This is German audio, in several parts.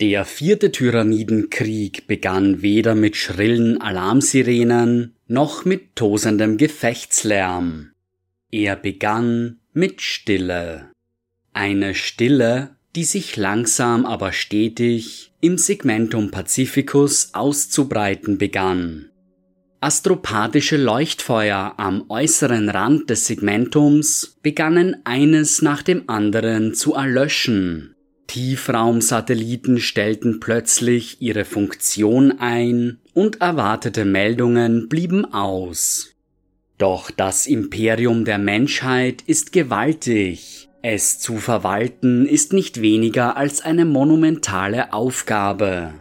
Der vierte Tyrannidenkrieg begann weder mit schrillen Alarmsirenen noch mit tosendem Gefechtslärm. Er begann mit Stille. Eine Stille, die sich langsam aber stetig im Segmentum Pacificus auszubreiten begann. Astropathische Leuchtfeuer am äußeren Rand des Segmentums begannen eines nach dem anderen zu erlöschen. Tiefraumsatelliten stellten plötzlich ihre Funktion ein und erwartete Meldungen blieben aus. Doch das Imperium der Menschheit ist gewaltig. Es zu verwalten ist nicht weniger als eine monumentale Aufgabe.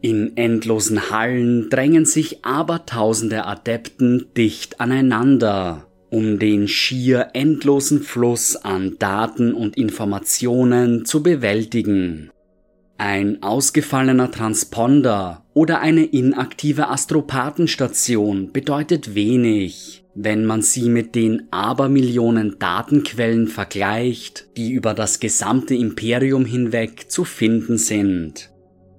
In endlosen Hallen drängen sich abertausende Adepten dicht aneinander, um den schier endlosen Fluss an Daten und Informationen zu bewältigen. Ein ausgefallener Transponder oder eine inaktive Astropathenstation bedeutet wenig, wenn man sie mit den Abermillionen Datenquellen vergleicht, die über das gesamte Imperium hinweg zu finden sind.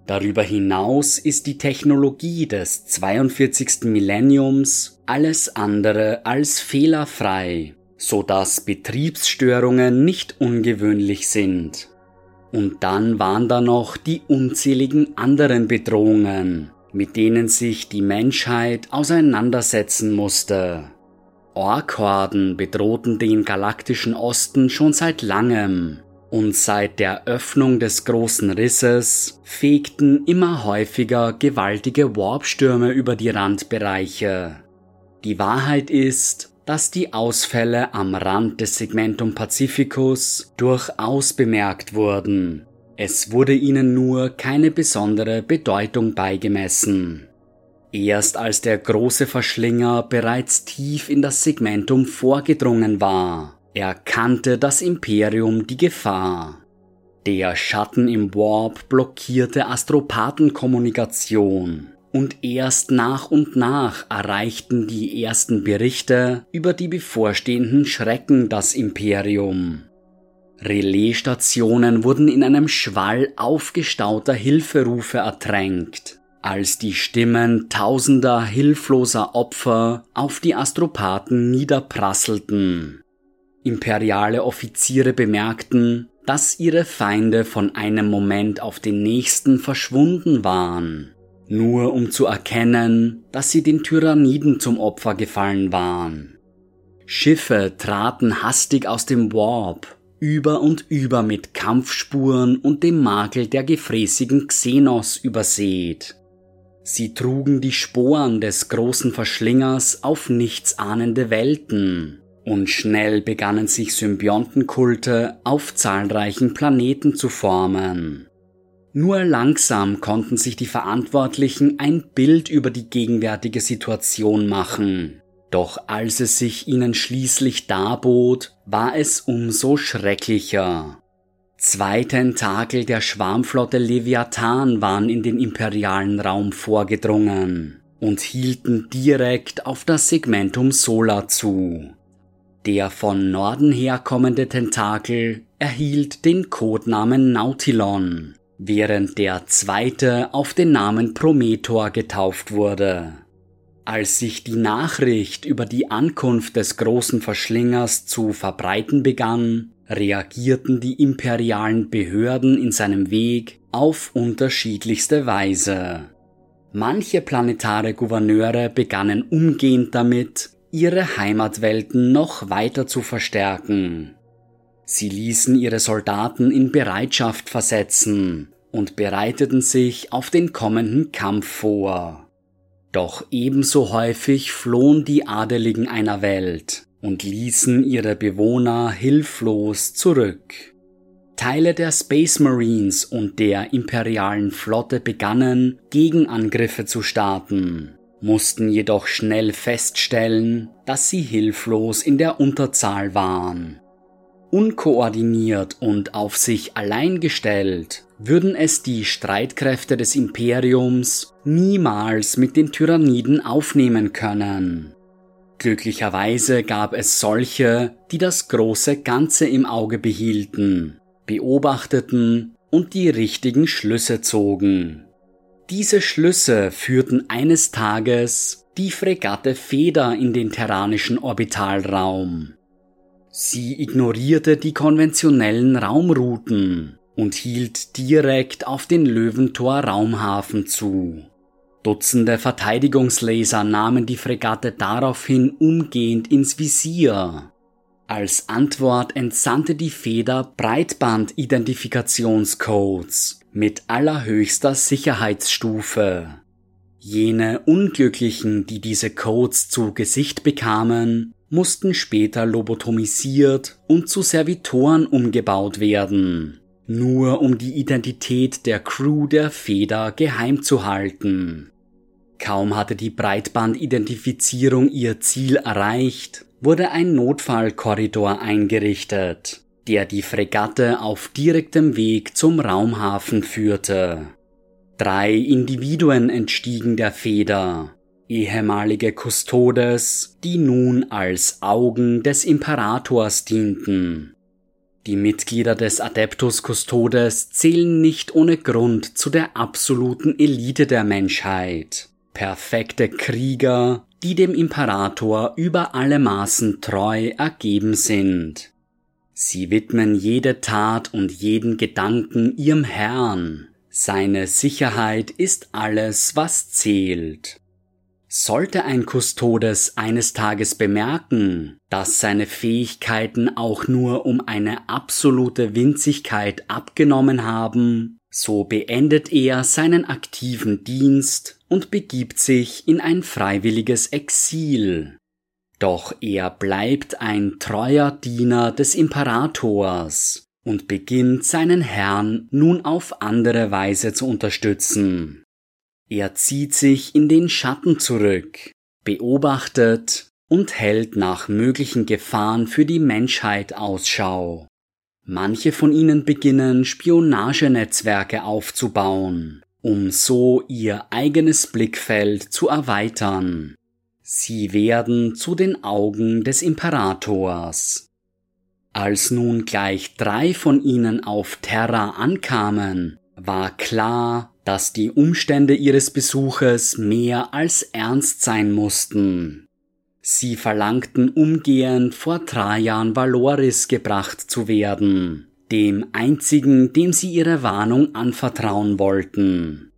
Darüber hinaus ist die Technologie des 42. Millenniums alles andere als fehlerfrei, so dass Betriebsstörungen nicht ungewöhnlich sind. Und dann waren da noch die unzähligen anderen Bedrohungen, mit denen sich die Menschheit auseinandersetzen musste. Orkhorden bedrohten den galaktischen Osten schon seit langem, und seit der Öffnung des großen Risses fegten immer häufiger gewaltige Warpstürme über die Randbereiche. Die Wahrheit ist, dass die Ausfälle am Rand des Segmentum Pacificus durchaus bemerkt wurden. Es wurde ihnen nur keine besondere Bedeutung beigemessen. Erst als der große Verschlinger bereits tief in das Segmentum vorgedrungen war, erkannte das Imperium die Gefahr. Der Schatten im Warp blockierte Astropathenkommunikation und erst nach und nach erreichten die ersten Berichte über die bevorstehenden Schrecken das Imperium. Relaisstationen wurden in einem Schwall aufgestauter Hilferufe ertränkt, als die Stimmen tausender hilfloser Opfer auf die Astropathen niederprasselten. Imperiale Offiziere bemerkten, dass ihre Feinde von einem Moment auf den nächsten verschwunden waren, nur um zu erkennen, dass sie den Tyranniden zum Opfer gefallen waren. Schiffe traten hastig aus dem Warp, über und über mit Kampfspuren und dem Makel der gefräßigen Xenos übersät. Sie trugen die Sporen des großen Verschlingers auf nichtsahnende Welten, und schnell begannen sich Symbiontenkulte auf zahlreichen Planeten zu formen. Nur langsam konnten sich die Verantwortlichen ein Bild über die gegenwärtige Situation machen. Doch als es sich ihnen schließlich darbot, war es umso schrecklicher. Zwei Tentakel der Schwarmflotte Leviathan waren in den imperialen Raum vorgedrungen und hielten direkt auf das Segmentum Solar zu. Der von Norden herkommende Tentakel erhielt den Codenamen Nautilon, während der zweite auf den Namen Prometor getauft wurde. Als sich die Nachricht über die Ankunft des großen Verschlingers zu verbreiten begann, reagierten die imperialen Behörden in seinem Weg auf unterschiedlichste Weise. Manche planetare Gouverneure begannen umgehend damit, ihre Heimatwelten noch weiter zu verstärken. Sie ließen ihre Soldaten in Bereitschaft versetzen und bereiteten sich auf den kommenden Kampf vor. Doch ebenso häufig flohen die Adeligen einer Welt und ließen ihre Bewohner hilflos zurück. Teile der Space Marines und der imperialen Flotte begannen, Gegenangriffe zu starten mussten jedoch schnell feststellen, dass sie hilflos in der Unterzahl waren. Unkoordiniert und auf sich allein gestellt würden es die Streitkräfte des Imperiums niemals mit den Tyranniden aufnehmen können. Glücklicherweise gab es solche, die das große Ganze im Auge behielten, beobachteten und die richtigen Schlüsse zogen. Diese Schlüsse führten eines Tages die Fregatte Feder in den terranischen Orbitalraum. Sie ignorierte die konventionellen Raumrouten und hielt direkt auf den Löwentor Raumhafen zu. Dutzende Verteidigungslaser nahmen die Fregatte daraufhin umgehend ins Visier. Als Antwort entsandte die Feder Breitband-Identifikationscodes mit allerhöchster Sicherheitsstufe. Jene Unglücklichen, die diese Codes zu Gesicht bekamen, mussten später lobotomisiert und zu Servitoren umgebaut werden nur um die Identität der Crew der Feder geheim zu halten. Kaum hatte die Breitbandidentifizierung ihr Ziel erreicht, wurde ein Notfallkorridor eingerichtet, der die Fregatte auf direktem Weg zum Raumhafen führte. Drei Individuen entstiegen der Feder, ehemalige Kustodes, die nun als Augen des Imperators dienten. Die Mitglieder des Adeptus Custodes zählen nicht ohne Grund zu der absoluten Elite der Menschheit. Perfekte Krieger, die dem Imperator über alle Maßen treu ergeben sind. Sie widmen jede Tat und jeden Gedanken ihrem Herrn. Seine Sicherheit ist alles, was zählt. Sollte ein Kustodes eines Tages bemerken, dass seine Fähigkeiten auch nur um eine absolute Winzigkeit abgenommen haben, so beendet er seinen aktiven Dienst und begibt sich in ein freiwilliges Exil. Doch er bleibt ein treuer Diener des Imperators und beginnt seinen Herrn nun auf andere Weise zu unterstützen. Er zieht sich in den Schatten zurück, beobachtet und hält nach möglichen Gefahren für die Menschheit Ausschau. Manche von ihnen beginnen Spionagenetzwerke aufzubauen, um so ihr eigenes Blickfeld zu erweitern. Sie werden zu den Augen des Imperators. Als nun gleich drei von ihnen auf Terra ankamen, war klar, dass die Umstände ihres Besuches mehr als ernst sein mussten. Sie verlangten umgehend vor Trajan Valoris gebracht zu werden, dem einzigen, dem sie ihre Warnung anvertrauen wollten.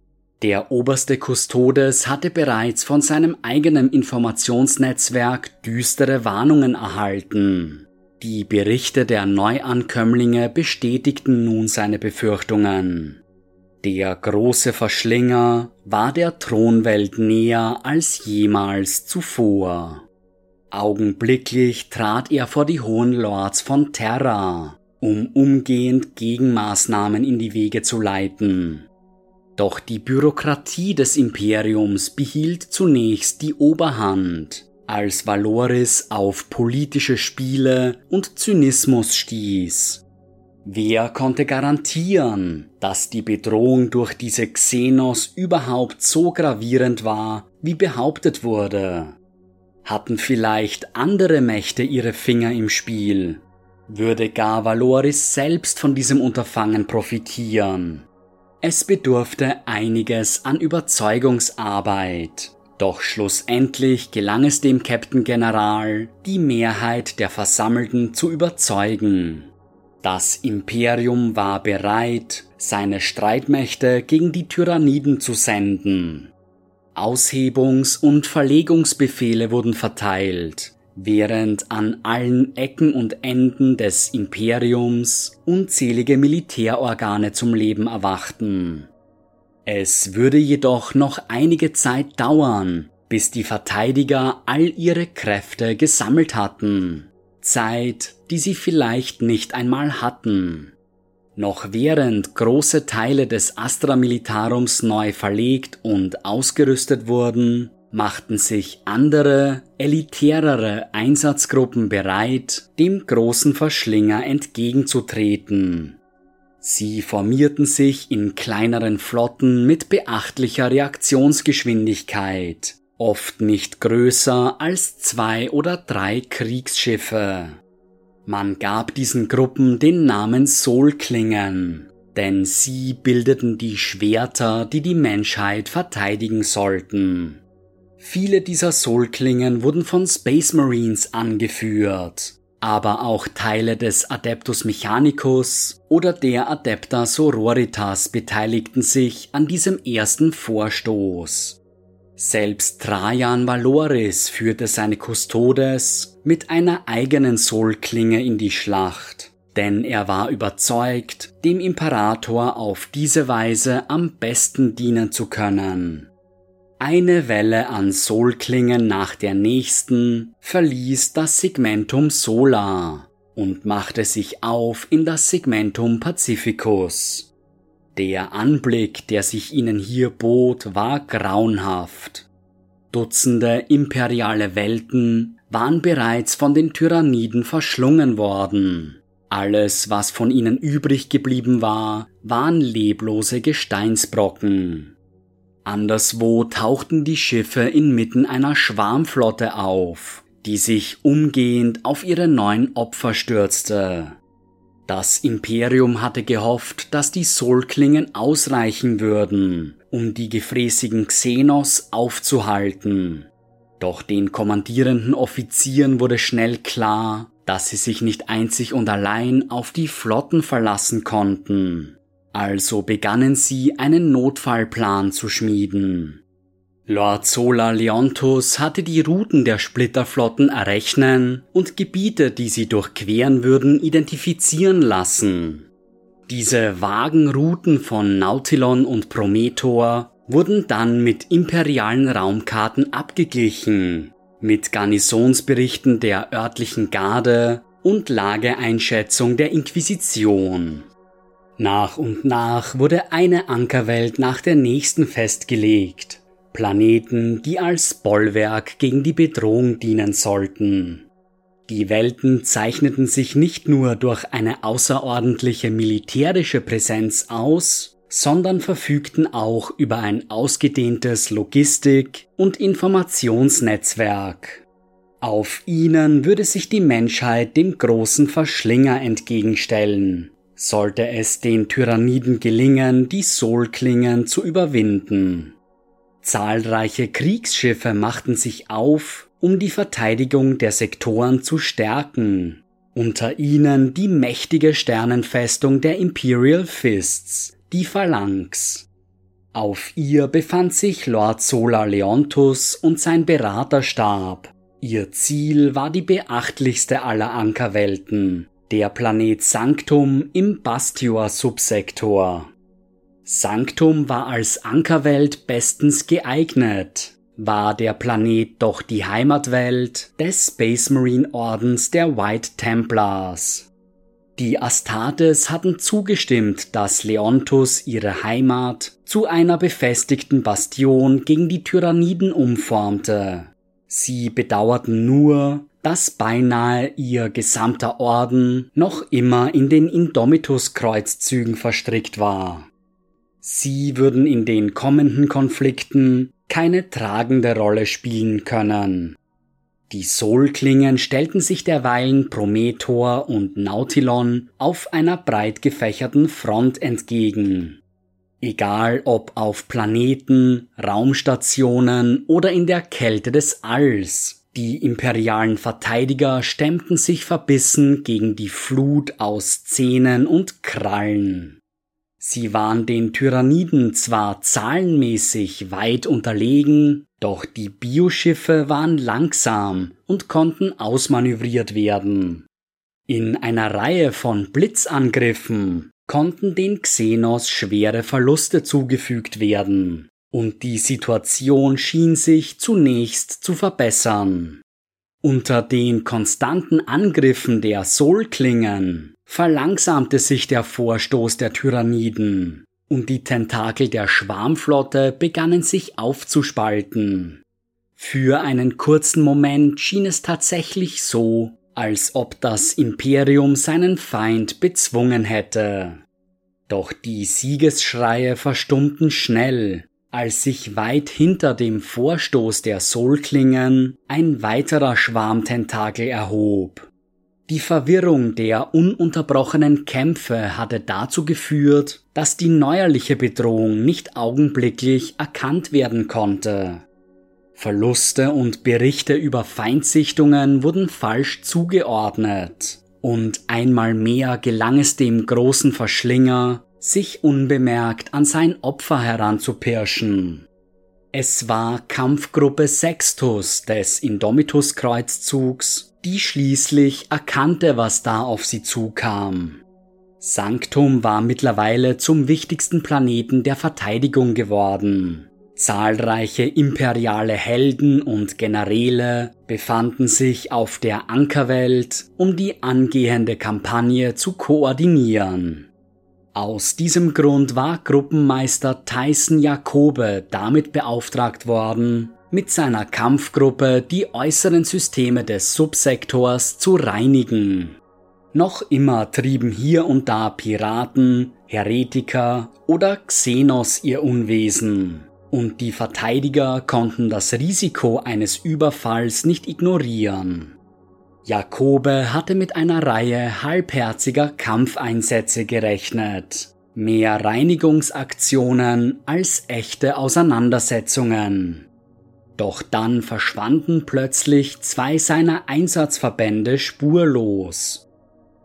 Der oberste Kustodes hatte bereits von seinem eigenen Informationsnetzwerk düstere Warnungen erhalten. Die Berichte der Neuankömmlinge bestätigten nun seine Befürchtungen. Der große Verschlinger war der Thronwelt näher als jemals zuvor. Augenblicklich trat er vor die hohen Lords von Terra, um umgehend Gegenmaßnahmen in die Wege zu leiten. Doch die Bürokratie des Imperiums behielt zunächst die Oberhand, als Valoris auf politische Spiele und Zynismus stieß Wer konnte garantieren, dass die Bedrohung durch diese Xenos überhaupt so gravierend war, wie behauptet wurde? Hatten vielleicht andere Mächte ihre Finger im Spiel? Würde gar Valoris selbst von diesem Unterfangen profitieren? Es bedurfte einiges an Überzeugungsarbeit. Doch schlussendlich gelang es dem Captain General, die Mehrheit der Versammelten zu überzeugen. Das Imperium war bereit, seine Streitmächte gegen die Tyranniden zu senden. Aushebungs- und Verlegungsbefehle wurden verteilt, während an allen Ecken und Enden des Imperiums unzählige Militärorgane zum Leben erwachten. Es würde jedoch noch einige Zeit dauern, bis die Verteidiger all ihre Kräfte gesammelt hatten. Zeit, die sie vielleicht nicht einmal hatten. Noch während große Teile des Astra Militarums neu verlegt und ausgerüstet wurden, machten sich andere, elitärere Einsatzgruppen bereit, dem großen Verschlinger entgegenzutreten. Sie formierten sich in kleineren Flotten mit beachtlicher Reaktionsgeschwindigkeit, oft nicht größer als zwei oder drei Kriegsschiffe. Man gab diesen Gruppen den Namen Solklingen. denn sie bildeten die Schwerter, die die Menschheit verteidigen sollten. Viele dieser Soulklingen wurden von Space Marines angeführt, aber auch Teile des Adeptus Mechanicus oder der Adepta Sororitas beteiligten sich an diesem ersten Vorstoß. Selbst Trajan Valoris führte seine Custodes mit einer eigenen Soulklinge in die Schlacht, denn er war überzeugt, dem Imperator auf diese Weise am besten dienen zu können. Eine Welle an Soulklingen nach der nächsten verließ das Segmentum Solar und machte sich auf in das Segmentum Pacificus. Der Anblick, der sich ihnen hier bot, war grauenhaft. Dutzende imperiale Welten waren bereits von den Tyranniden verschlungen worden. Alles, was von ihnen übrig geblieben war, waren leblose Gesteinsbrocken. Anderswo tauchten die Schiffe inmitten einer Schwarmflotte auf, die sich umgehend auf ihre neuen Opfer stürzte. Das Imperium hatte gehofft, dass die Soulklingen ausreichen würden, um die gefräßigen Xenos aufzuhalten. Doch den kommandierenden Offizieren wurde schnell klar, dass sie sich nicht einzig und allein auf die Flotten verlassen konnten. Also begannen sie einen Notfallplan zu schmieden. Lord Sola Leontus hatte die Routen der Splitterflotten errechnen und Gebiete, die sie durchqueren würden, identifizieren lassen. Diese vagen Routen von Nautilon und Prometor wurden dann mit imperialen Raumkarten abgeglichen, mit Garnisonsberichten der örtlichen Garde und Lageeinschätzung der Inquisition. Nach und nach wurde eine Ankerwelt nach der nächsten festgelegt Planeten, die als Bollwerk gegen die Bedrohung dienen sollten. Die Welten zeichneten sich nicht nur durch eine außerordentliche militärische Präsenz aus, sondern verfügten auch über ein ausgedehntes Logistik- und Informationsnetzwerk. Auf ihnen würde sich die Menschheit dem großen Verschlinger entgegenstellen, sollte es den Tyranniden gelingen, die Soulklingen zu überwinden. Zahlreiche Kriegsschiffe machten sich auf, um die Verteidigung der Sektoren zu stärken, unter ihnen die mächtige Sternenfestung der Imperial Fists, die Phalanx. Auf ihr befand sich Lord Solar Leontus und sein Beraterstab. Ihr Ziel war die beachtlichste aller Ankerwelten, der Planet Sanctum im Bastior-Subsektor. Sanctum war als Ankerwelt bestens geeignet, war der Planet doch die Heimatwelt des Space Marine Ordens der White Templars. Die Astartes hatten zugestimmt, dass Leontus ihre Heimat zu einer befestigten Bastion gegen die Tyranniden umformte. Sie bedauerten nur, dass beinahe ihr gesamter Orden noch immer in den Indomitus-Kreuzzügen verstrickt war. Sie würden in den kommenden Konflikten keine tragende Rolle spielen können. Die Soulklingen stellten sich derweilen Prometor und Nautilon auf einer breit gefächerten Front entgegen. Egal ob auf Planeten, Raumstationen oder in der Kälte des Alls, die imperialen Verteidiger stemmten sich verbissen gegen die Flut aus Zähnen und Krallen. Sie waren den Tyranniden zwar zahlenmäßig weit unterlegen, doch die Bioschiffe waren langsam und konnten ausmanövriert werden. In einer Reihe von Blitzangriffen konnten den Xenos schwere Verluste zugefügt werden, und die Situation schien sich zunächst zu verbessern. Unter den konstanten Angriffen der Soulklingen verlangsamte sich der Vorstoß der Tyranniden und die Tentakel der Schwarmflotte begannen sich aufzuspalten. Für einen kurzen Moment schien es tatsächlich so, als ob das Imperium seinen Feind bezwungen hätte. Doch die Siegesschreie verstummten schnell, als sich weit hinter dem Vorstoß der Soulklingen ein weiterer Schwarmtentakel erhob. Die Verwirrung der ununterbrochenen Kämpfe hatte dazu geführt, dass die neuerliche Bedrohung nicht augenblicklich erkannt werden konnte. Verluste und Berichte über Feindsichtungen wurden falsch zugeordnet, und einmal mehr gelang es dem großen Verschlinger, sich unbemerkt an sein Opfer heranzupirschen. Es war Kampfgruppe Sextus des Indomitus-Kreuzzugs, die schließlich erkannte, was da auf sie zukam. Sanctum war mittlerweile zum wichtigsten Planeten der Verteidigung geworden. Zahlreiche imperiale Helden und Generäle befanden sich auf der Ankerwelt, um die angehende Kampagne zu koordinieren. Aus diesem Grund war Gruppenmeister Tyson Jakobe damit beauftragt worden, mit seiner Kampfgruppe die äußeren Systeme des Subsektors zu reinigen. Noch immer trieben hier und da Piraten, Heretiker oder Xenos ihr Unwesen, und die Verteidiger konnten das Risiko eines Überfalls nicht ignorieren. Jakobe hatte mit einer Reihe halbherziger Kampfeinsätze gerechnet. Mehr Reinigungsaktionen als echte Auseinandersetzungen. Doch dann verschwanden plötzlich zwei seiner Einsatzverbände spurlos.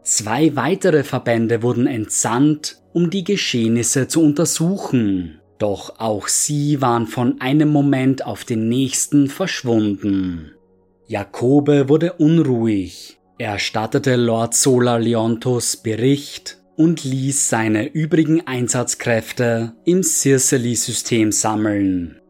Zwei weitere Verbände wurden entsandt, um die Geschehnisse zu untersuchen. Doch auch sie waren von einem Moment auf den nächsten verschwunden. Jakobe wurde unruhig. Er erstattete Lord Solar Leontus Bericht und ließ seine übrigen Einsatzkräfte im Circeli-System sammeln.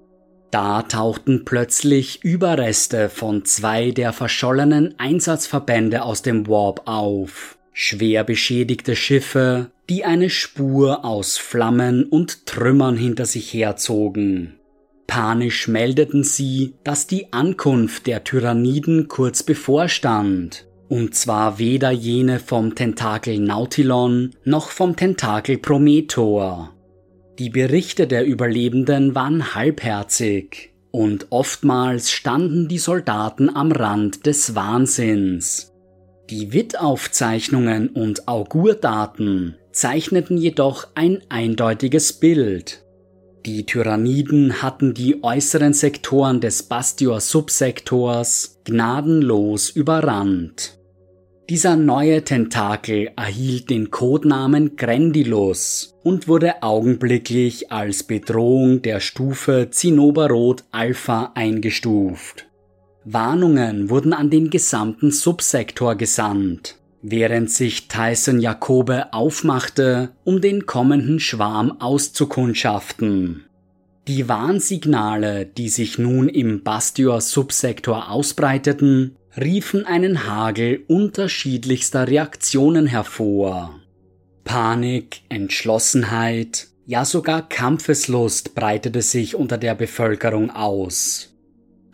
Da tauchten plötzlich Überreste von zwei der verschollenen Einsatzverbände aus dem Warp auf. Schwer beschädigte Schiffe, die eine Spur aus Flammen und Trümmern hinter sich herzogen. Panisch meldeten sie, dass die Ankunft der Tyranniden kurz bevorstand, und zwar weder jene vom Tentakel Nautilon noch vom Tentakel Prometor. Die Berichte der Überlebenden waren halbherzig, und oftmals standen die Soldaten am Rand des Wahnsinns. Die Wittaufzeichnungen und Augurdaten zeichneten jedoch ein eindeutiges Bild. Die Tyranniden hatten die äußeren Sektoren des Bastior-Subsektors gnadenlos überrannt. Dieser neue Tentakel erhielt den Codenamen Grendilus und wurde augenblicklich als Bedrohung der Stufe Zinnoberrot Alpha eingestuft. Warnungen wurden an den gesamten Subsektor gesandt, während sich Tyson Jakobe aufmachte, um den kommenden Schwarm auszukundschaften. Die Warnsignale, die sich nun im Bastior-Subsektor ausbreiteten, riefen einen Hagel unterschiedlichster Reaktionen hervor. Panik, Entschlossenheit, ja sogar Kampfeslust breitete sich unter der Bevölkerung aus.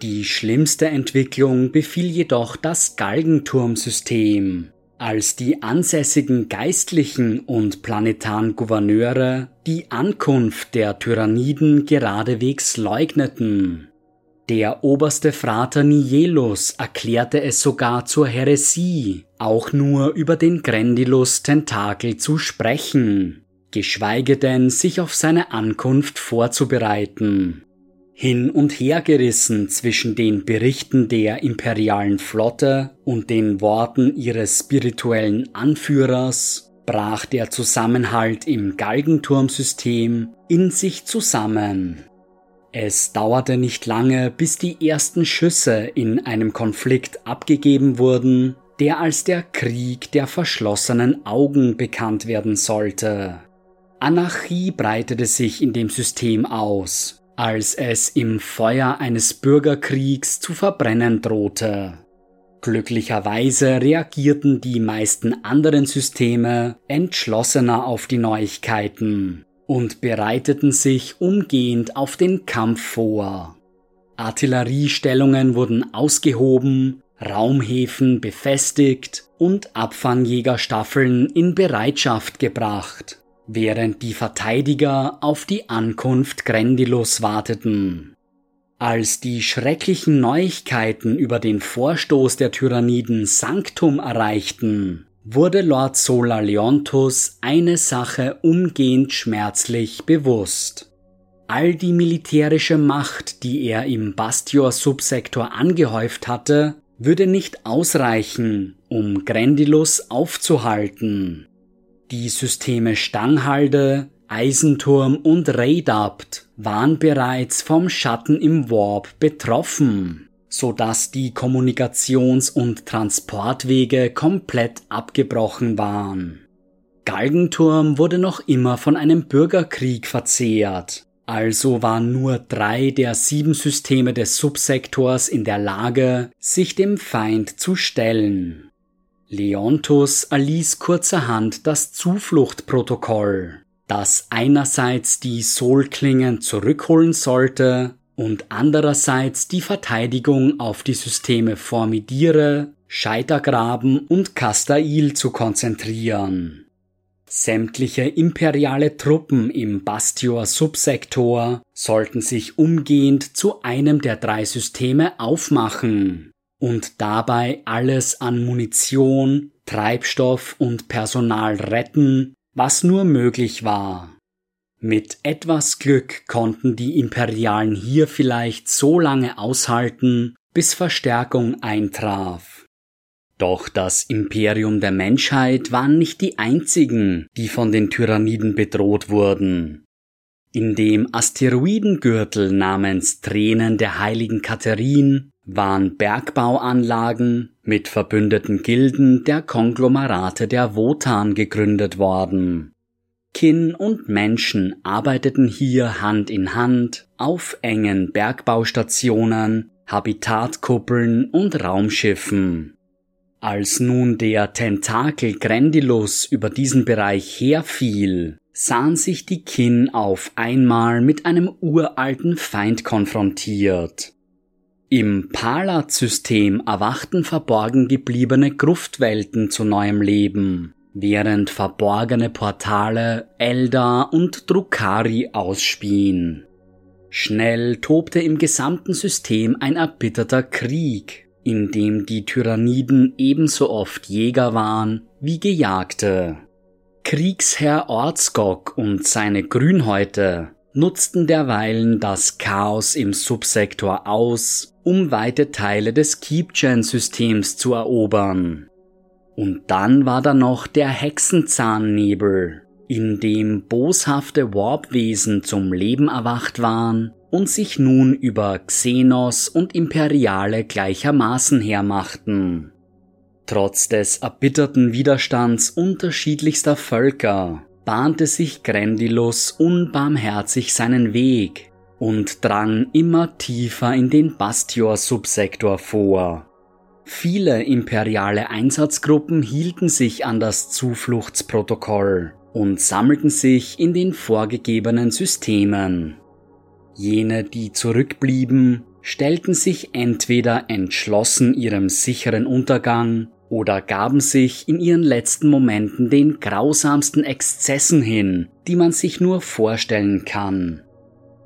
Die schlimmste Entwicklung befiel jedoch das Galgenturmsystem, als die ansässigen Geistlichen und planetaren Gouverneure die Ankunft der Tyranniden geradewegs leugneten. Der oberste Frater Nielus erklärte es sogar zur Häresie, auch nur über den Grendilus-Tentakel zu sprechen, geschweige denn sich auf seine Ankunft vorzubereiten. Hin und her gerissen zwischen den Berichten der imperialen Flotte und den Worten ihres spirituellen Anführers brach der Zusammenhalt im Galgenturmsystem in sich zusammen. Es dauerte nicht lange, bis die ersten Schüsse in einem Konflikt abgegeben wurden, der als der Krieg der verschlossenen Augen bekannt werden sollte. Anarchie breitete sich in dem System aus, als es im Feuer eines Bürgerkriegs zu verbrennen drohte. Glücklicherweise reagierten die meisten anderen Systeme entschlossener auf die Neuigkeiten und bereiteten sich umgehend auf den Kampf vor. Artilleriestellungen wurden ausgehoben, Raumhäfen befestigt und Abfangjägerstaffeln in Bereitschaft gebracht während die Verteidiger auf die Ankunft Grendilos warteten. Als die schrecklichen Neuigkeiten über den Vorstoß der Tyranniden Sanctum erreichten, wurde Lord Solar Leontus eine Sache umgehend schmerzlich bewusst. All die militärische Macht, die er im Bastior-Subsektor angehäuft hatte, würde nicht ausreichen, um Grendilus aufzuhalten. Die Systeme Stanghalde, Eisenturm und Radapt waren bereits vom Schatten im Warp betroffen, so dass die Kommunikations- und Transportwege komplett abgebrochen waren. Galgenturm wurde noch immer von einem Bürgerkrieg verzehrt, also waren nur drei der sieben Systeme des Subsektors in der Lage, sich dem Feind zu stellen. Leontus erließ kurzerhand das Zufluchtprotokoll, das einerseits die Solklingen zurückholen sollte und andererseits die Verteidigung auf die Systeme Formidire, Scheitergraben und Castail zu konzentrieren. Sämtliche imperiale Truppen im Bastior-Subsektor sollten sich umgehend zu einem der drei Systeme aufmachen und dabei alles an Munition, Treibstoff und Personal retten, was nur möglich war. Mit etwas Glück konnten die Imperialen hier vielleicht so lange aushalten, bis Verstärkung eintraf. Doch das Imperium der Menschheit waren nicht die einzigen, die von den Tyranniden bedroht wurden. In dem Asteroidengürtel namens Tränen der heiligen Katharin waren Bergbauanlagen mit verbündeten Gilden der Konglomerate der Wotan gegründet worden. Kin und Menschen arbeiteten hier Hand in Hand auf engen Bergbaustationen, Habitatkuppeln und Raumschiffen. Als nun der Tentakel Grendilus über diesen Bereich herfiel, sahen sich die Kin auf einmal mit einem uralten Feind konfrontiert. Im Palat-System erwachten verborgen gebliebene Gruftwelten zu neuem Leben, während verborgene Portale Eldar und Drukari ausspien. Schnell tobte im gesamten System ein erbitterter Krieg, in dem die Tyranniden ebenso oft Jäger waren wie Gejagte. Kriegsherr Ortskog und seine Grünhäute nutzten derweilen das Chaos im Subsektor aus, um weite Teile des Keepgen-Systems zu erobern. Und dann war da noch der Hexenzahnnebel, in dem boshafte Warpwesen zum Leben erwacht waren und sich nun über Xenos und Imperiale gleichermaßen hermachten. Trotz des erbitterten Widerstands unterschiedlichster Völker bahnte sich Grendilus unbarmherzig seinen Weg und drang immer tiefer in den Bastior-Subsektor vor. Viele imperiale Einsatzgruppen hielten sich an das Zufluchtsprotokoll und sammelten sich in den vorgegebenen Systemen. Jene, die zurückblieben, stellten sich entweder entschlossen ihrem sicheren Untergang oder gaben sich in ihren letzten Momenten den grausamsten Exzessen hin, die man sich nur vorstellen kann.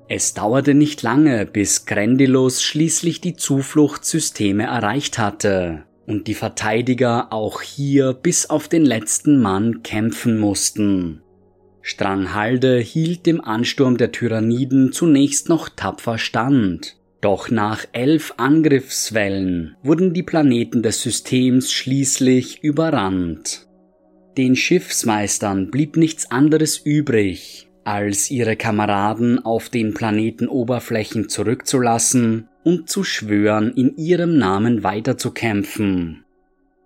Es dauerte nicht lange, bis Grendilus schließlich die Zufluchtssysteme erreicht hatte und die Verteidiger auch hier bis auf den letzten Mann kämpfen mussten. Stranghalde hielt dem Ansturm der Tyranniden zunächst noch tapfer stand. Doch nach elf Angriffswellen wurden die Planeten des Systems schließlich überrannt. Den Schiffsmeistern blieb nichts anderes übrig, als ihre Kameraden auf den Planetenoberflächen zurückzulassen und zu schwören, in ihrem Namen weiterzukämpfen.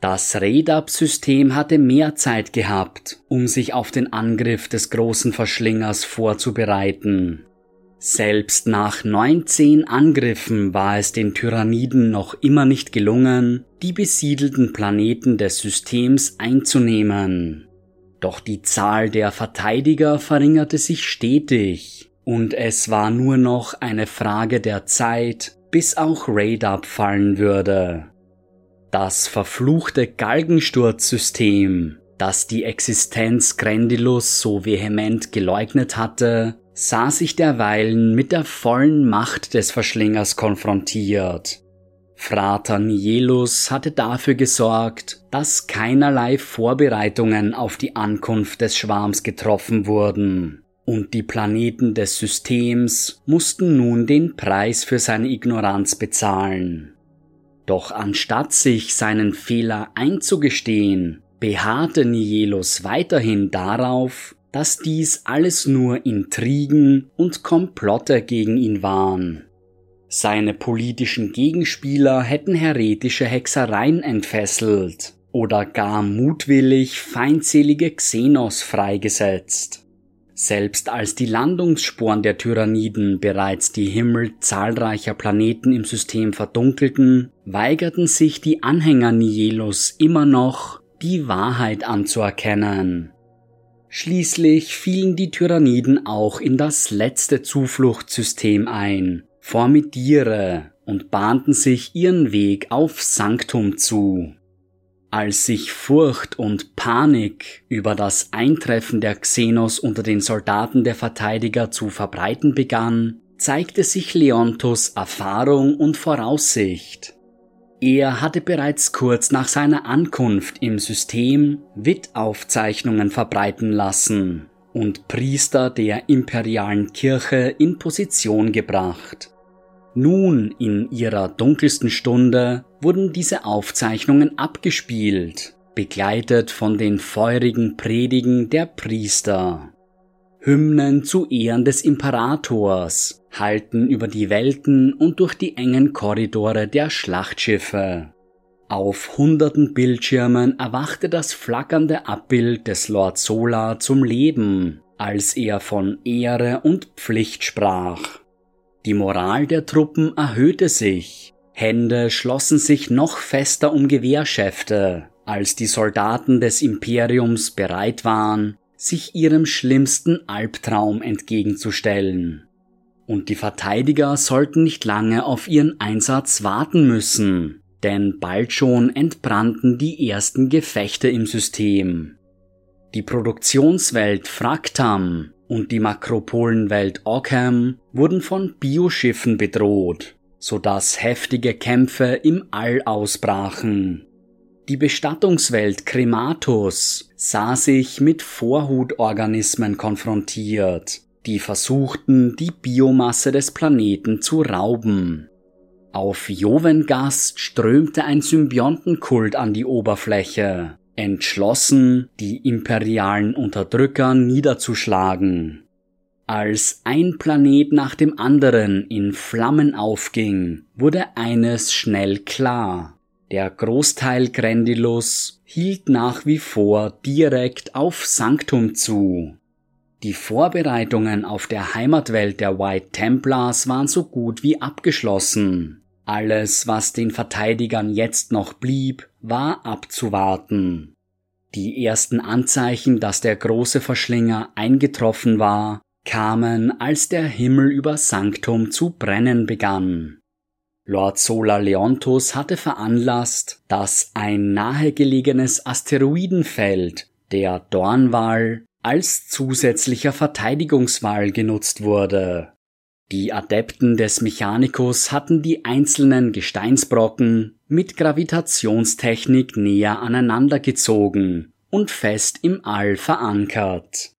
Das Redab-System hatte mehr Zeit gehabt, um sich auf den Angriff des großen Verschlingers vorzubereiten. Selbst nach 19 Angriffen war es den Tyranniden noch immer nicht gelungen, die besiedelten Planeten des Systems einzunehmen. Doch die Zahl der Verteidiger verringerte sich stetig, und es war nur noch eine Frage der Zeit, bis auch Raid fallen würde. Das verfluchte Galgensturzsystem, das die Existenz Grendilus so vehement geleugnet hatte, sah sich derweilen mit der vollen Macht des Verschlingers konfrontiert. Frater Nielus hatte dafür gesorgt, dass keinerlei Vorbereitungen auf die Ankunft des Schwarms getroffen wurden, und die Planeten des Systems mussten nun den Preis für seine Ignoranz bezahlen. Doch anstatt sich seinen Fehler einzugestehen, beharrte Nielus weiterhin darauf, dass dies alles nur Intrigen und Komplotte gegen ihn waren. Seine politischen Gegenspieler hätten heretische Hexereien entfesselt oder gar mutwillig feindselige Xenos freigesetzt. Selbst als die Landungssporen der Tyranniden bereits die Himmel zahlreicher Planeten im System verdunkelten, weigerten sich die Anhänger Nielos immer noch, die Wahrheit anzuerkennen. Schließlich fielen die Tyranniden auch in das letzte Zufluchtssystem ein, Formidiere und bahnten sich ihren Weg auf Sanktum zu. Als sich Furcht und Panik über das Eintreffen der Xenos unter den Soldaten der Verteidiger zu verbreiten begann, zeigte sich Leontos Erfahrung und Voraussicht. Er hatte bereits kurz nach seiner Ankunft im System Wittaufzeichnungen verbreiten lassen und Priester der imperialen Kirche in Position gebracht. Nun, in ihrer dunkelsten Stunde, wurden diese Aufzeichnungen abgespielt, begleitet von den feurigen Predigen der Priester. Hymnen zu Ehren des Imperators halten über die Welten und durch die engen Korridore der Schlachtschiffe. Auf hunderten Bildschirmen erwachte das flackernde Abbild des Lord Solar zum Leben, als er von Ehre und Pflicht sprach. Die Moral der Truppen erhöhte sich, Hände schlossen sich noch fester um Gewehrschäfte, als die Soldaten des Imperiums bereit waren, sich ihrem schlimmsten Albtraum entgegenzustellen. Und die Verteidiger sollten nicht lange auf ihren Einsatz warten müssen, denn bald schon entbrannten die ersten Gefechte im System. Die Produktionswelt Fraktam und die Makropolenwelt Ockham wurden von Bioschiffen bedroht, so dass heftige Kämpfe im All ausbrachen. Die Bestattungswelt Crematus sah sich mit Vorhutorganismen konfrontiert, die versuchten, die Biomasse des Planeten zu rauben. Auf Jovengast strömte ein Symbiontenkult an die Oberfläche, entschlossen, die imperialen Unterdrücker niederzuschlagen. Als ein Planet nach dem anderen in Flammen aufging, wurde eines schnell klar. Der Großteil Grendilus hielt nach wie vor direkt auf Sanctum zu. Die Vorbereitungen auf der Heimatwelt der White Templars waren so gut wie abgeschlossen. Alles, was den Verteidigern jetzt noch blieb, war abzuwarten. Die ersten Anzeichen, dass der große Verschlinger eingetroffen war, kamen, als der Himmel über Sanctum zu brennen begann. Lord Solar Leontus hatte veranlasst, dass ein nahegelegenes Asteroidenfeld, der Dornwall, als zusätzlicher Verteidigungswall genutzt wurde. Die Adepten des Mechanicus hatten die einzelnen Gesteinsbrocken mit Gravitationstechnik näher aneinander gezogen und fest im All verankert.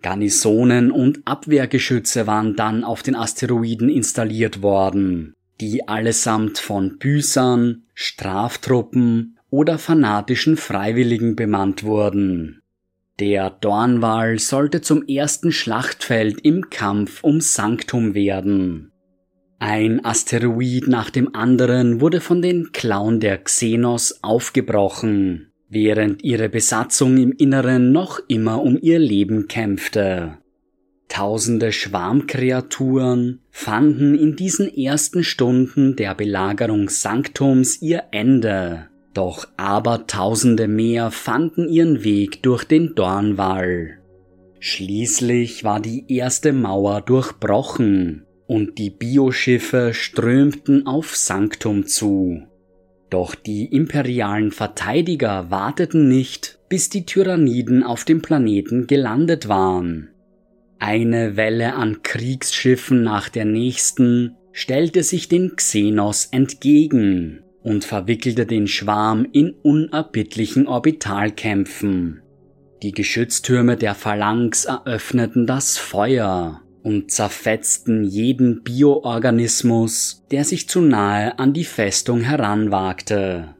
Garnisonen und Abwehrgeschütze waren dann auf den Asteroiden installiert worden, die allesamt von Büßern, Straftruppen oder fanatischen Freiwilligen bemannt wurden. Der Dornwall sollte zum ersten Schlachtfeld im Kampf um Sanctum werden. Ein Asteroid nach dem anderen wurde von den Klauen der Xenos aufgebrochen, während ihre Besatzung im Inneren noch immer um ihr Leben kämpfte. Tausende Schwarmkreaturen fanden in diesen ersten Stunden der Belagerung Sanktums ihr Ende doch Abertausende mehr fanden ihren Weg durch den Dornwall. Schließlich war die erste Mauer durchbrochen und die Bioschiffe strömten auf Sanktum zu. Doch die imperialen Verteidiger warteten nicht, bis die Tyranniden auf dem Planeten gelandet waren. Eine Welle an Kriegsschiffen nach der nächsten stellte sich den Xenos entgegen und verwickelte den Schwarm in unerbittlichen Orbitalkämpfen. Die Geschütztürme der Phalanx eröffneten das Feuer und zerfetzten jeden Bioorganismus, der sich zu nahe an die Festung heranwagte.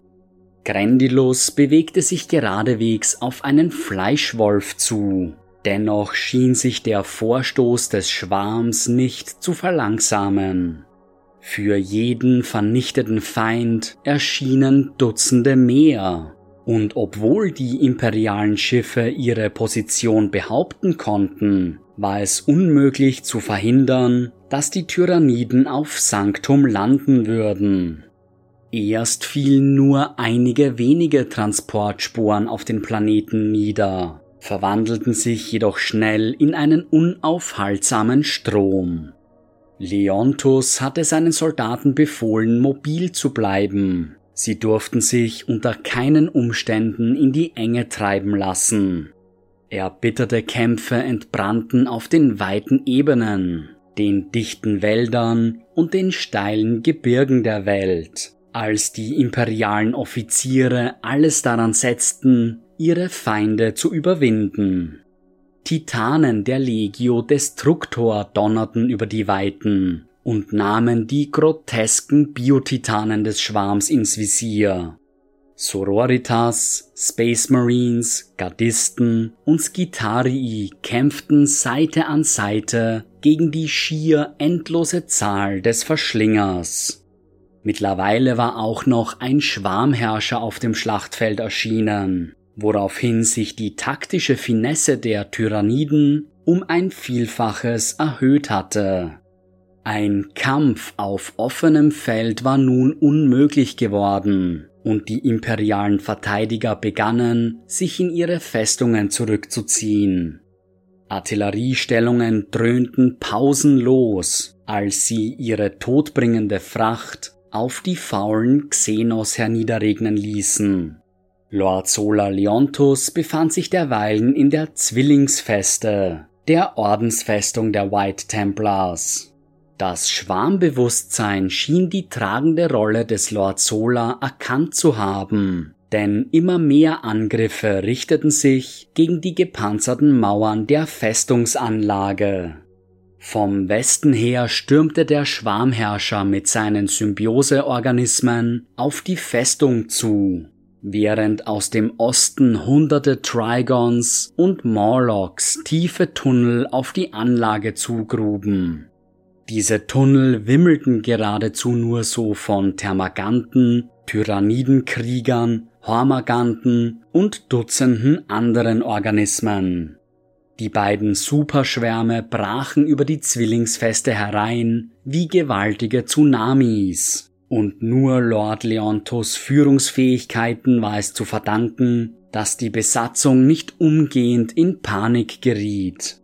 Grendilus bewegte sich geradewegs auf einen Fleischwolf zu, dennoch schien sich der Vorstoß des Schwarms nicht zu verlangsamen. Für jeden vernichteten Feind erschienen Dutzende mehr, und obwohl die imperialen Schiffe ihre Position behaupten konnten, war es unmöglich zu verhindern, dass die Tyranniden auf Sanctum landen würden. Erst fielen nur einige wenige Transportsporen auf den Planeten nieder, verwandelten sich jedoch schnell in einen unaufhaltsamen Strom. Leontus hatte seinen Soldaten befohlen, mobil zu bleiben. Sie durften sich unter keinen Umständen in die Enge treiben lassen. Erbitterte Kämpfe entbrannten auf den weiten Ebenen, den dichten Wäldern und den steilen Gebirgen der Welt, als die imperialen Offiziere alles daran setzten, ihre Feinde zu überwinden. Titanen der Legio Destructor donnerten über die Weiten und nahmen die grotesken Biotitanen des Schwarms ins Visier. Sororitas, Space Marines, Gardisten und Skitarii kämpften Seite an Seite gegen die schier endlose Zahl des Verschlingers. Mittlerweile war auch noch ein Schwarmherrscher auf dem Schlachtfeld erschienen, woraufhin sich die taktische Finesse der Tyranniden um ein Vielfaches erhöht hatte. Ein Kampf auf offenem Feld war nun unmöglich geworden, und die imperialen Verteidiger begannen, sich in ihre Festungen zurückzuziehen. Artilleriestellungen dröhnten pausenlos, als sie ihre todbringende Fracht auf die faulen Xenos herniederregnen ließen. Lord Sola Leontus befand sich derweilen in der Zwillingsfeste, der Ordensfestung der White Templars. Das Schwarmbewusstsein schien die tragende Rolle des Lord Sola erkannt zu haben, denn immer mehr Angriffe richteten sich gegen die gepanzerten Mauern der Festungsanlage. Vom Westen her stürmte der Schwarmherrscher mit seinen Symbioseorganismen auf die Festung zu, während aus dem Osten hunderte Trigons und Morlocks tiefe Tunnel auf die Anlage zugruben. Diese Tunnel wimmelten geradezu nur so von Termaganten, Tyrannidenkriegern, Hormaganten und Dutzenden anderen Organismen. Die beiden Superschwärme brachen über die Zwillingsfeste herein wie gewaltige Tsunamis, und nur Lord Leontos Führungsfähigkeiten war es zu verdanken, dass die Besatzung nicht umgehend in Panik geriet.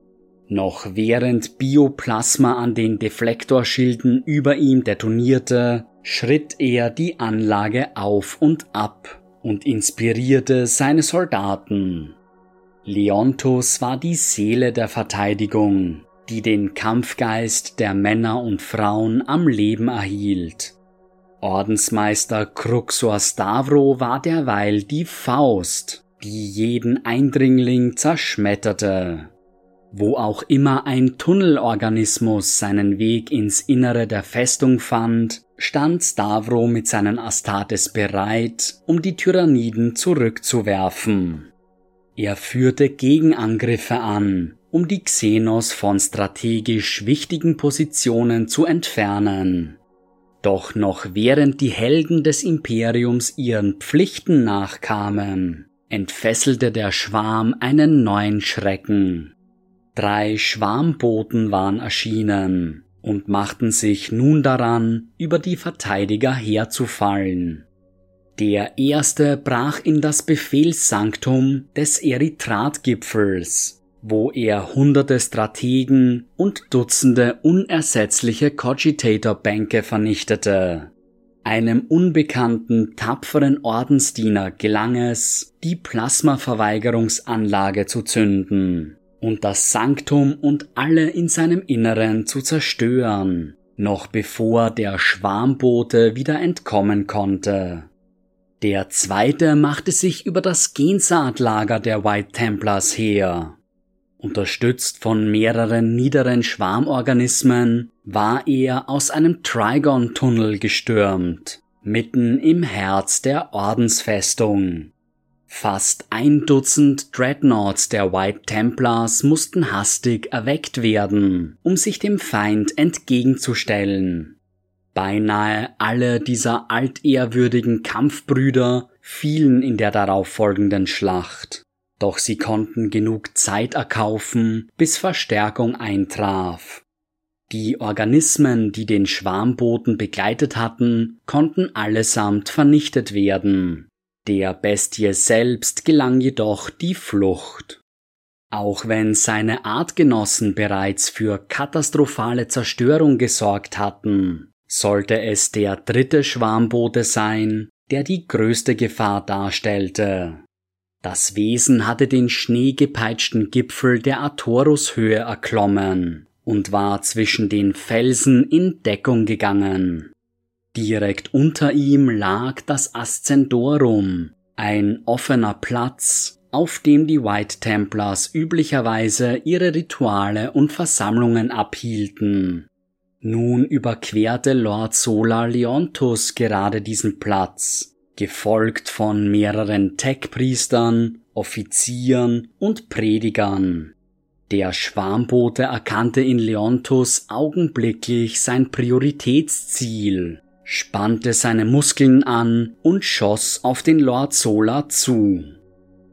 Noch während Bioplasma an den Deflektorschilden über ihm detonierte, schritt er die Anlage auf und ab und inspirierte seine Soldaten. Leontus war die Seele der Verteidigung, die den Kampfgeist der Männer und Frauen am Leben erhielt. Ordensmeister Cruxor Stavro war derweil die Faust, die jeden Eindringling zerschmetterte. Wo auch immer ein Tunnelorganismus seinen Weg ins Innere der Festung fand, stand Stavro mit seinen Astartes bereit, um die Tyranniden zurückzuwerfen. Er führte Gegenangriffe an, um die Xenos von strategisch wichtigen Positionen zu entfernen. Doch noch während die Helden des Imperiums ihren Pflichten nachkamen, entfesselte der Schwarm einen neuen Schrecken. Drei Schwarmboten waren erschienen und machten sich nun daran, über die Verteidiger herzufallen. Der erste brach in das Befehlssanktum des Erythratgipfels, wo er hunderte Strategen und Dutzende unersetzliche Cogitator-Bänke vernichtete. Einem unbekannten, tapferen Ordensdiener gelang es, die Plasmaverweigerungsanlage zu zünden und das Sanktum und alle in seinem Inneren zu zerstören, noch bevor der Schwarmbote wieder entkommen konnte. Der zweite machte sich über das Gensaatlager der White Templars her. Unterstützt von mehreren niederen Schwarmorganismen war er aus einem Trigon-Tunnel gestürmt, mitten im Herz der Ordensfestung. Fast ein Dutzend Dreadnoughts der White Templars mussten hastig erweckt werden, um sich dem Feind entgegenzustellen. Beinahe alle dieser altehrwürdigen Kampfbrüder fielen in der darauffolgenden Schlacht. Doch sie konnten genug Zeit erkaufen, bis Verstärkung eintraf. Die Organismen, die den Schwarmboten begleitet hatten, konnten allesamt vernichtet werden. Der Bestie selbst gelang jedoch die Flucht. Auch wenn seine Artgenossen bereits für katastrophale Zerstörung gesorgt hatten, sollte es der dritte Schwarmbote sein, der die größte Gefahr darstellte. Das Wesen hatte den schneegepeitschten Gipfel der Atorushöhe erklommen und war zwischen den Felsen in Deckung gegangen. Direkt unter ihm lag das Ascendorum, ein offener Platz, auf dem die White Templars üblicherweise ihre Rituale und Versammlungen abhielten. Nun überquerte Lord Solar Leontus gerade diesen Platz, gefolgt von mehreren Tech-Priestern, Offizieren und Predigern. Der Schwarmbote erkannte in Leontus augenblicklich sein Prioritätsziel, spannte seine Muskeln an und schoss auf den Lord Sola zu.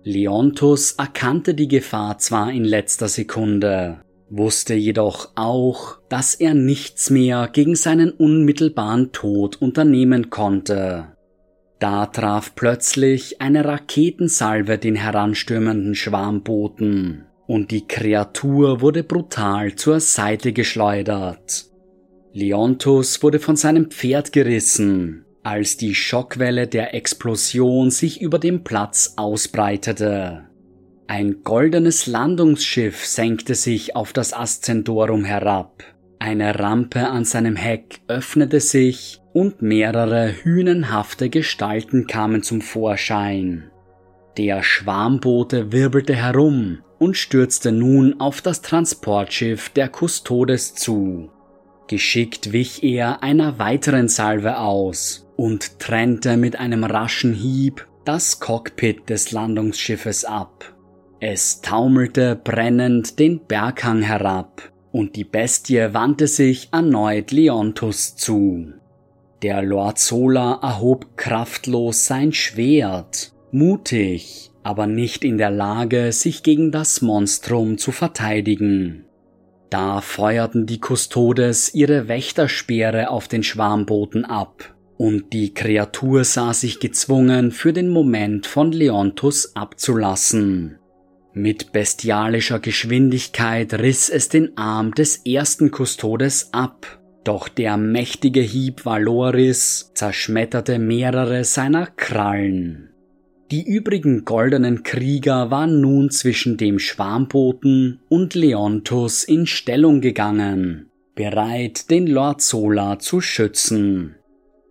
Leontus erkannte die Gefahr zwar in letzter Sekunde, wusste jedoch auch, dass er nichts mehr gegen seinen unmittelbaren Tod unternehmen konnte. Da traf plötzlich eine Raketensalve den heranstürmenden Schwarmboten, und die Kreatur wurde brutal zur Seite geschleudert. Leontus wurde von seinem Pferd gerissen, als die Schockwelle der Explosion sich über dem Platz ausbreitete. Ein goldenes Landungsschiff senkte sich auf das Ascendorum herab. Eine Rampe an seinem Heck öffnete sich und mehrere hünenhafte Gestalten kamen zum Vorschein. Der Schwarmbote wirbelte herum und stürzte nun auf das Transportschiff der Kustodes zu. Geschickt wich er einer weiteren Salve aus und trennte mit einem raschen Hieb das Cockpit des Landungsschiffes ab. Es taumelte brennend den Berghang herab, und die Bestie wandte sich erneut Leontus zu. Der Lord Sola erhob kraftlos sein Schwert, mutig, aber nicht in der Lage, sich gegen das Monstrum zu verteidigen. Da feuerten die Kustodes ihre Wächterspeere auf den Schwarmboten ab, und die Kreatur sah sich gezwungen, für den Moment von Leontus abzulassen. Mit bestialischer Geschwindigkeit riss es den Arm des ersten Kustodes ab, doch der mächtige Hieb Valoris zerschmetterte mehrere seiner Krallen. Die übrigen goldenen Krieger waren nun zwischen dem Schwarmboten und Leontus in Stellung gegangen, bereit, den Lord Sola zu schützen.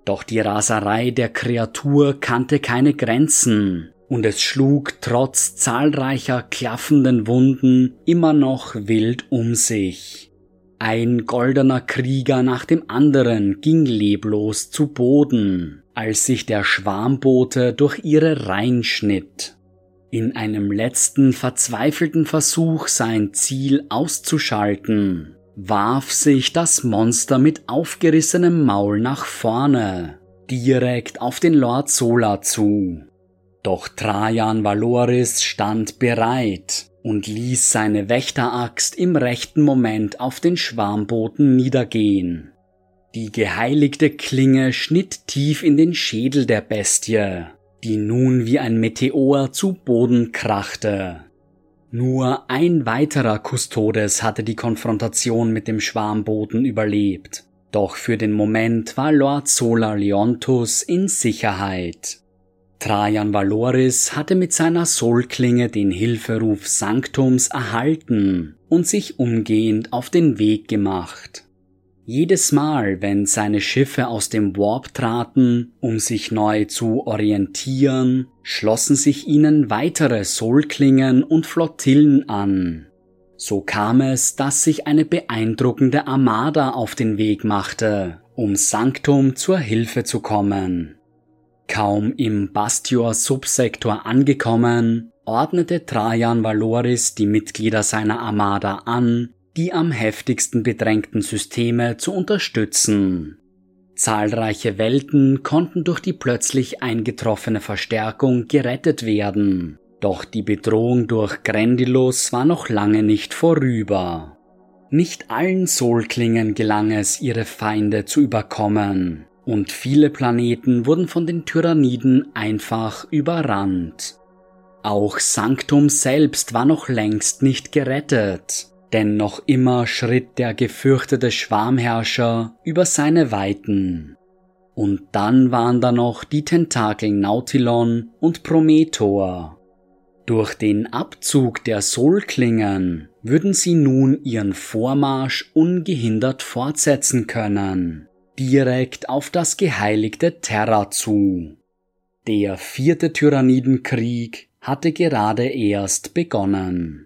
Doch die Raserei der Kreatur kannte keine Grenzen, und es schlug trotz zahlreicher klaffenden Wunden immer noch wild um sich. Ein goldener Krieger nach dem anderen ging leblos zu Boden, als sich der Schwarmbote durch ihre Reihen schnitt. In einem letzten verzweifelten Versuch sein Ziel auszuschalten, warf sich das Monster mit aufgerissenem Maul nach vorne, direkt auf den Lord Sola zu. Doch Trajan Valoris stand bereit, und ließ seine Wächteraxt im rechten Moment auf den Schwarmboten niedergehen. Die geheiligte Klinge schnitt tief in den Schädel der Bestie, die nun wie ein Meteor zu Boden krachte. Nur ein weiterer Kustodes hatte die Konfrontation mit dem Schwarmboten überlebt, doch für den Moment war Lord Solar Leontus in Sicherheit. Trajan Valoris hatte mit seiner Soulklinge den Hilferuf Sanktums erhalten und sich umgehend auf den Weg gemacht. Jedes Mal, wenn seine Schiffe aus dem Warp traten, um sich neu zu orientieren, schlossen sich ihnen weitere Solklingen und Flottillen an. So kam es, dass sich eine beeindruckende Armada auf den Weg machte, um Sanctum zur Hilfe zu kommen. Kaum im Bastior-Subsektor angekommen, ordnete Trajan Valoris die Mitglieder seiner Armada an, die am heftigsten bedrängten Systeme zu unterstützen. Zahlreiche Welten konnten durch die plötzlich eingetroffene Verstärkung gerettet werden, doch die Bedrohung durch Grendilus war noch lange nicht vorüber. Nicht allen Solklingen gelang es, ihre Feinde zu überkommen, und viele Planeten wurden von den Tyranniden einfach überrannt. Auch Sanctum selbst war noch längst nicht gerettet, denn noch immer schritt der gefürchtete Schwarmherrscher über seine Weiten. Und dann waren da noch die Tentakel Nautilon und Prometor. Durch den Abzug der Solklingen würden sie nun ihren Vormarsch ungehindert fortsetzen können, direkt auf das geheiligte Terra zu. Der vierte Tyrannidenkrieg hatte gerade erst begonnen.